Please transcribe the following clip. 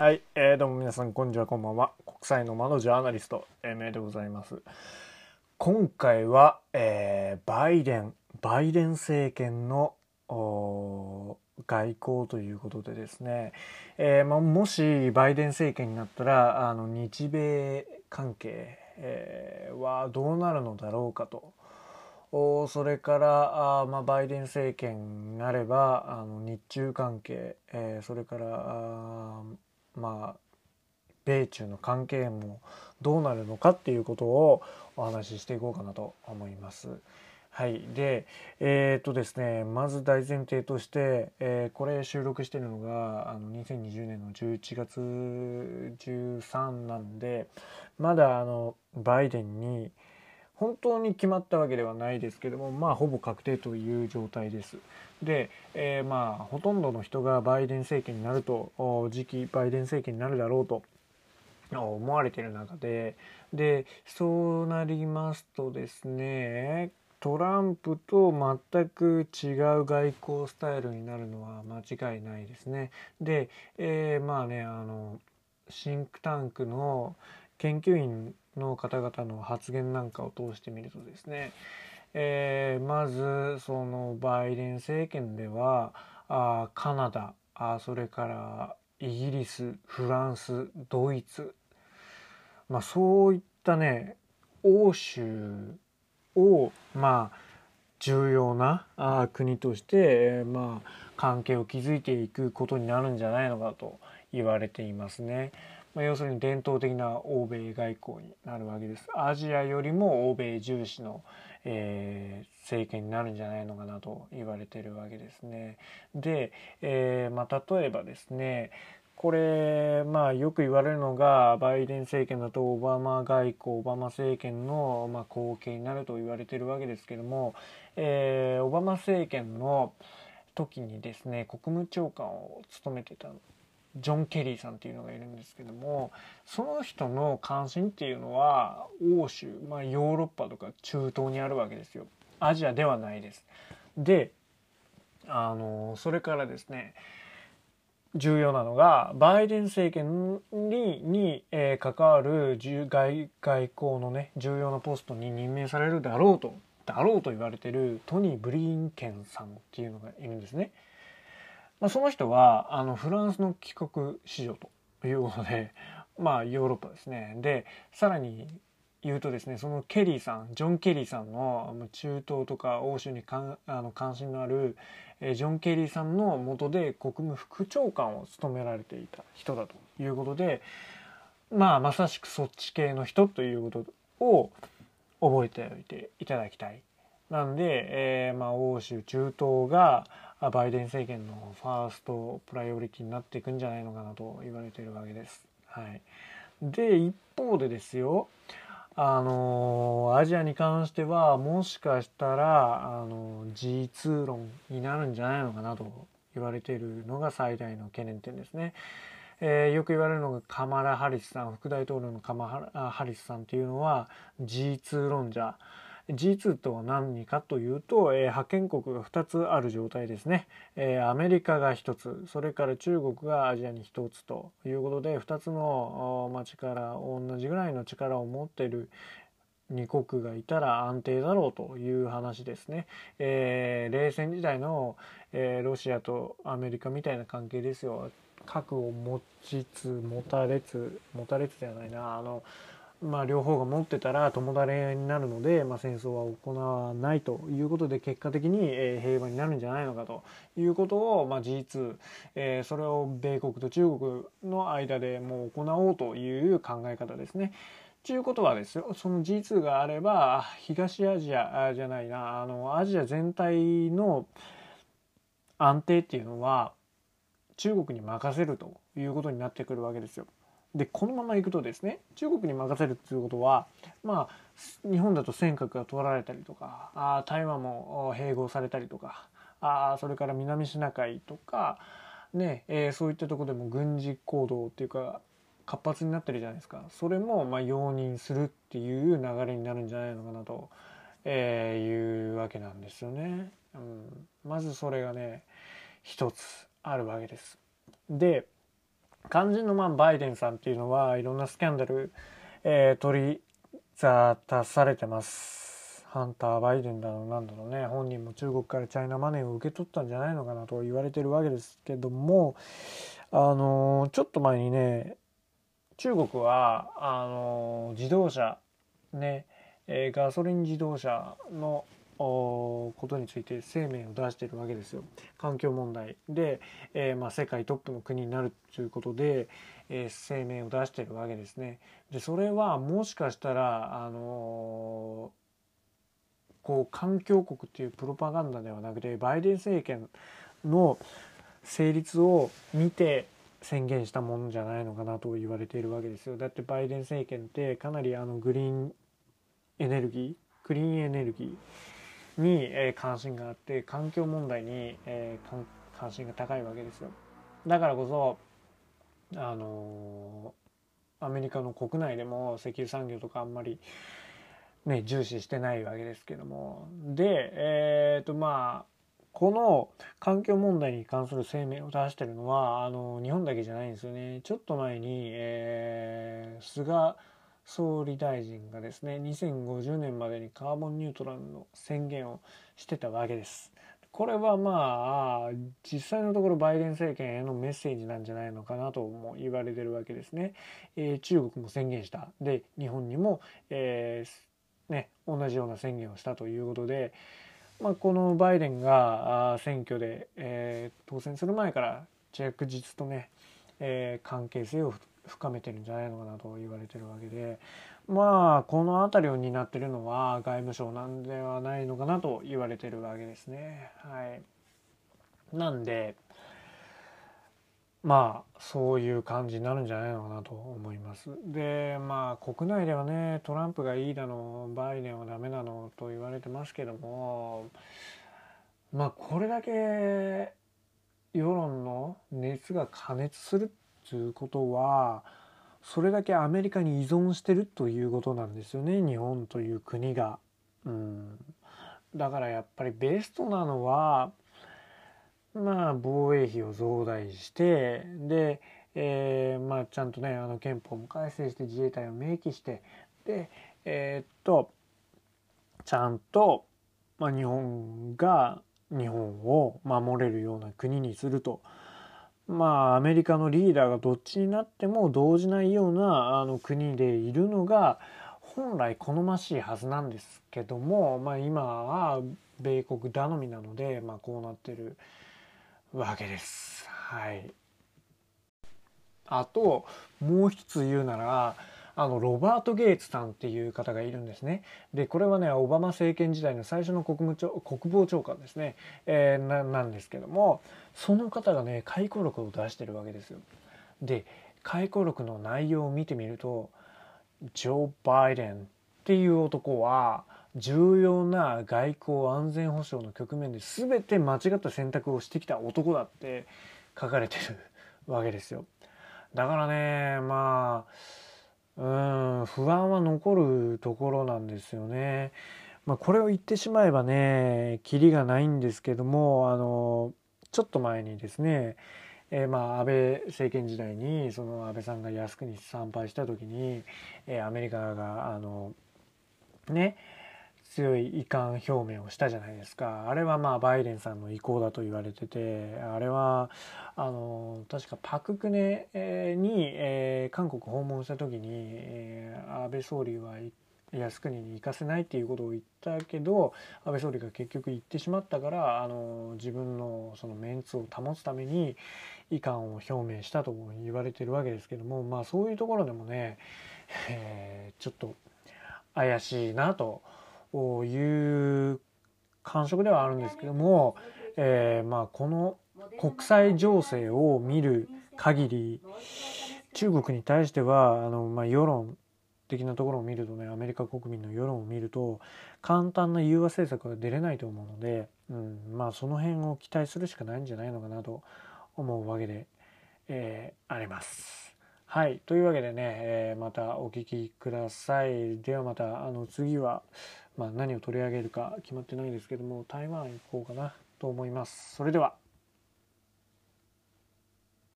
はい、えー、どうも皆さんこんにちはこんばんは。国際の窓ジャーナリスト MA でございます。今回は、えー、バイデンバイデン政権の外交ということでですね、えーま、もしバイデン政権になったらあの日米関係、えーはどうなるのだろうかと。おそれからあ、ま、バイデン政権になればあの日中関係、えーそれからあまあ米中の関係もどうなるのかっていうことをお話ししていこうかなと思います。はい、でえっ、とですねまず大前提として、えーこれ収録してるのがあの2020年の11月13なんでまだあのバイデンに本当に決まったわけではないですけどもまあほぼ確定という状態です。で、えーまあほとんどの人がバイデン政権になると次期バイデン政権になるだろうと思われている中ででそうなりますとですねトランプと全く違う外交スタイルになるのは間違いないですね。で、えーまあねあのシンクタンクの研究員の方々の発言なんかを通してみるとですね、えーまずそのバイデン政権ではあカナダあそれからイギリスフランスドイツまあそういったね欧州をまあ重要なあ国として、えーまあ関係を築いていくことになるんじゃないのかと言われていますね。まあ、要するに伝統的な欧米外交になるわけです。アジアよりも欧米重視の、えー政権になるんじゃないのかなと言われてるわけですね。で、えーまあ、例えばですねこれまあよく言われるのがバイデン政権だとオバマ外交オバマ政権のまあ後継になると言われてるわけですけども、えーオバマ政権の時にですね国務長官を務めてたジョン・ケリーさんっていうのがいるんですけどもその人の関心っていうのは欧州、まあ、ヨーロッパとか中東にあるわけですよアジアではないですであのそれからですね重要なのがバイデン政権にに、えー関わる外外交のね重要なポストに任命されるだろうとだろうと言われてるトニー・ブリンケンさんっていうのがいるんですね。まあ、その人はあのフランスの帰国子女ということで、まあ、ヨーロッパですねでさらに言うとですねそのケリーさんジョン・ケリーさんの中東とか欧州にかんあの関心のあるえジョン・ケリーさんの下で国務副長官を務められていた人だということでまあまさしくそっち系の人ということを覚えておいていただきたい。なんで、えーまあ、欧州中東がバイデン政権のファーストプライオリティになっていくんじゃないのかなと言われているわけです。はい、で一方でですよあのアジアに関してはもしかしたらあの G2 論になるんじゃないのかなと言われているのが最大の懸念点ですね。えーよく言われるのがカマラ・ハリスさん副大統領のカマラ・ハリスさんっていうのは G2 論者 G2 とは何かというと、えー覇権国が2つある状態ですね、えーアメリカが1つそれから中国がアジアに1つということで2つの、おまあ、力同じぐらいの力を持っている2国がいたら安定だろうという話ですね。えー冷戦時代の、えーロシアとアメリカみたいな関係ですよ。核を持ちつ持たれつ持たれつではないなあのまあ両方が持ってたら共だれになるので、まあ、戦争は行わないということで結果的に、えー平和になるんじゃないのかということを、まあ、G2、えーそれを米国と中国の間でもう行おうという考え方ですね。ということはですよその G2 があれば東アジアじゃないなあのアジア全体の安定っていうのは中国に任せるということになってくるわけですよ。でこのままいくとですね中国に任せるということはまあ日本だと尖閣が取られたりとかあ台湾も併合されたりとかあそれから南シナ海とかね、えーそういったとこでも軍事行動っていうか活発になってるじゃないですかそれもまあ容認するっていう流れになるんじゃないのかなと、えーいうわけなんですよね。うん、まずそれがね一つあるわけです。で肝心のまあバイデンさんっていうのはいろんなスキャンダル、えー、取り沙汰されてます。ハンター・バイデンだろうなんだろうね本人も中国からチャイナマネーを受け取ったんじゃないのかなと言われてるわけですけどもあのちょっと前にね中国はあの自動車ね、えガソリン自動車のことについて声明を出しているわけですよ環境問題で、えー、まあ、世界トップの国になるということで、えー、声明を出しているわけですね。でそれはもしかしたら、あのー、こう環境国っていうプロパガンダではなくてバイデン政権の成立を見て宣言したものじゃないのかなと言われているわけですよ。だってバイデン政権ってかなりあのグリーンエネルギークリーンエネルギーに、え関心があって環境問題に、え関心が高いわけですよ。だからこそあのアメリカの国内でも石油産業とかあんまりね重視してないわけですけどもでえっ、ー、とまあこの環境問題に関する声明を出してるのはあの日本だけじゃないんですよね。ちょっと前に、えー、菅総理大臣がですね2050年までにカーボンニュートラルの宣言をしてたわけです。これはまあ実際のところバイデン政権へのメッセージなんじゃないのかなとも言われてるわけですね。えー、中国も宣言したで日本にも、えー、ね、同じような宣言をしたということで、まあ、このバイデンが選挙で、えー、当選する前から着実とね、え関係性を深めてるんじゃないのかなと言われてるわけでまあこの辺りを担ってるのは外務省なんではないのかなと言われてるわけですね。はい、なんでまあそういう感じになるんじゃないのかなと思います。でまあ国内ではねトランプがいいだのバイデンはダメなのと言われてますけどもまあこれだけ世論の熱が過熱するということはそれだけアメリカに依存してるということなんですよね日本という国が。うん、だからやっぱりベストなのはまあ防衛費を増大してで、えー、まあちゃんとねあの憲法も改正して自衛隊を明記してでえー、っとちゃんと、まあ、日本が日本を守れるような国にすると。まあアメリカのリーダーがどっちになっても動じないようなあの国でいるのが本来好ましいはずなんですけども、まあ、今は米国頼みなので、まあ、こうなってるわけです。はい、あともう一つ言うならあのロバート・ゲイツさんっていう方がいるんですね。でこれはねオバマ政権時代の最初の国務長国防長官ですね、えー、ななんですけどもその方がね回顧録を出してるわけですよ。で回顧録の内容を見てみるとジョー・バイデンっていう男は重要な外交安全保障の局面で全て間違った選択をしてきた男だって書かれてるわけですよ。だからねまあうん不安は残るところなんですよね。まあ、これを言ってしまえばねキリがないんですけどもあのちょっと前にですね、えー、まあ安倍政権時代にその安倍さんが靖国参拝した時に、えー、アメリカがあのね強い遺憾表明をしたじゃないですか。あれはまあバイデンさんの意向だと言われててあれはあの確かパク・クネに、えー、韓国訪問した時に、えー、安倍総理は靖国に行かせないっていうことを言ったけど安倍総理が結局行ってしまったからあの自分のそのメンツを保つために遺憾を表明したと言われてるわけですけどもまあそういうところでもね、えー、ちょっと怪しいなとと。いう感触ではあるんですけども、えー、まあこの国際情勢を見る限り中国に対してはあの、まあ、世論的なところを見るとねアメリカ国民の世論を見ると簡単な融和政策が出れないと思うので、うん、まあその辺を期待するしかないんじゃないのかなと思うわけで、えー、あります。はい。というわけでね、えー、またお聴きください。ではまた、あの、次は、まあ、何を取り上げるか決まってないですけども台湾行こうかなと思います。それでは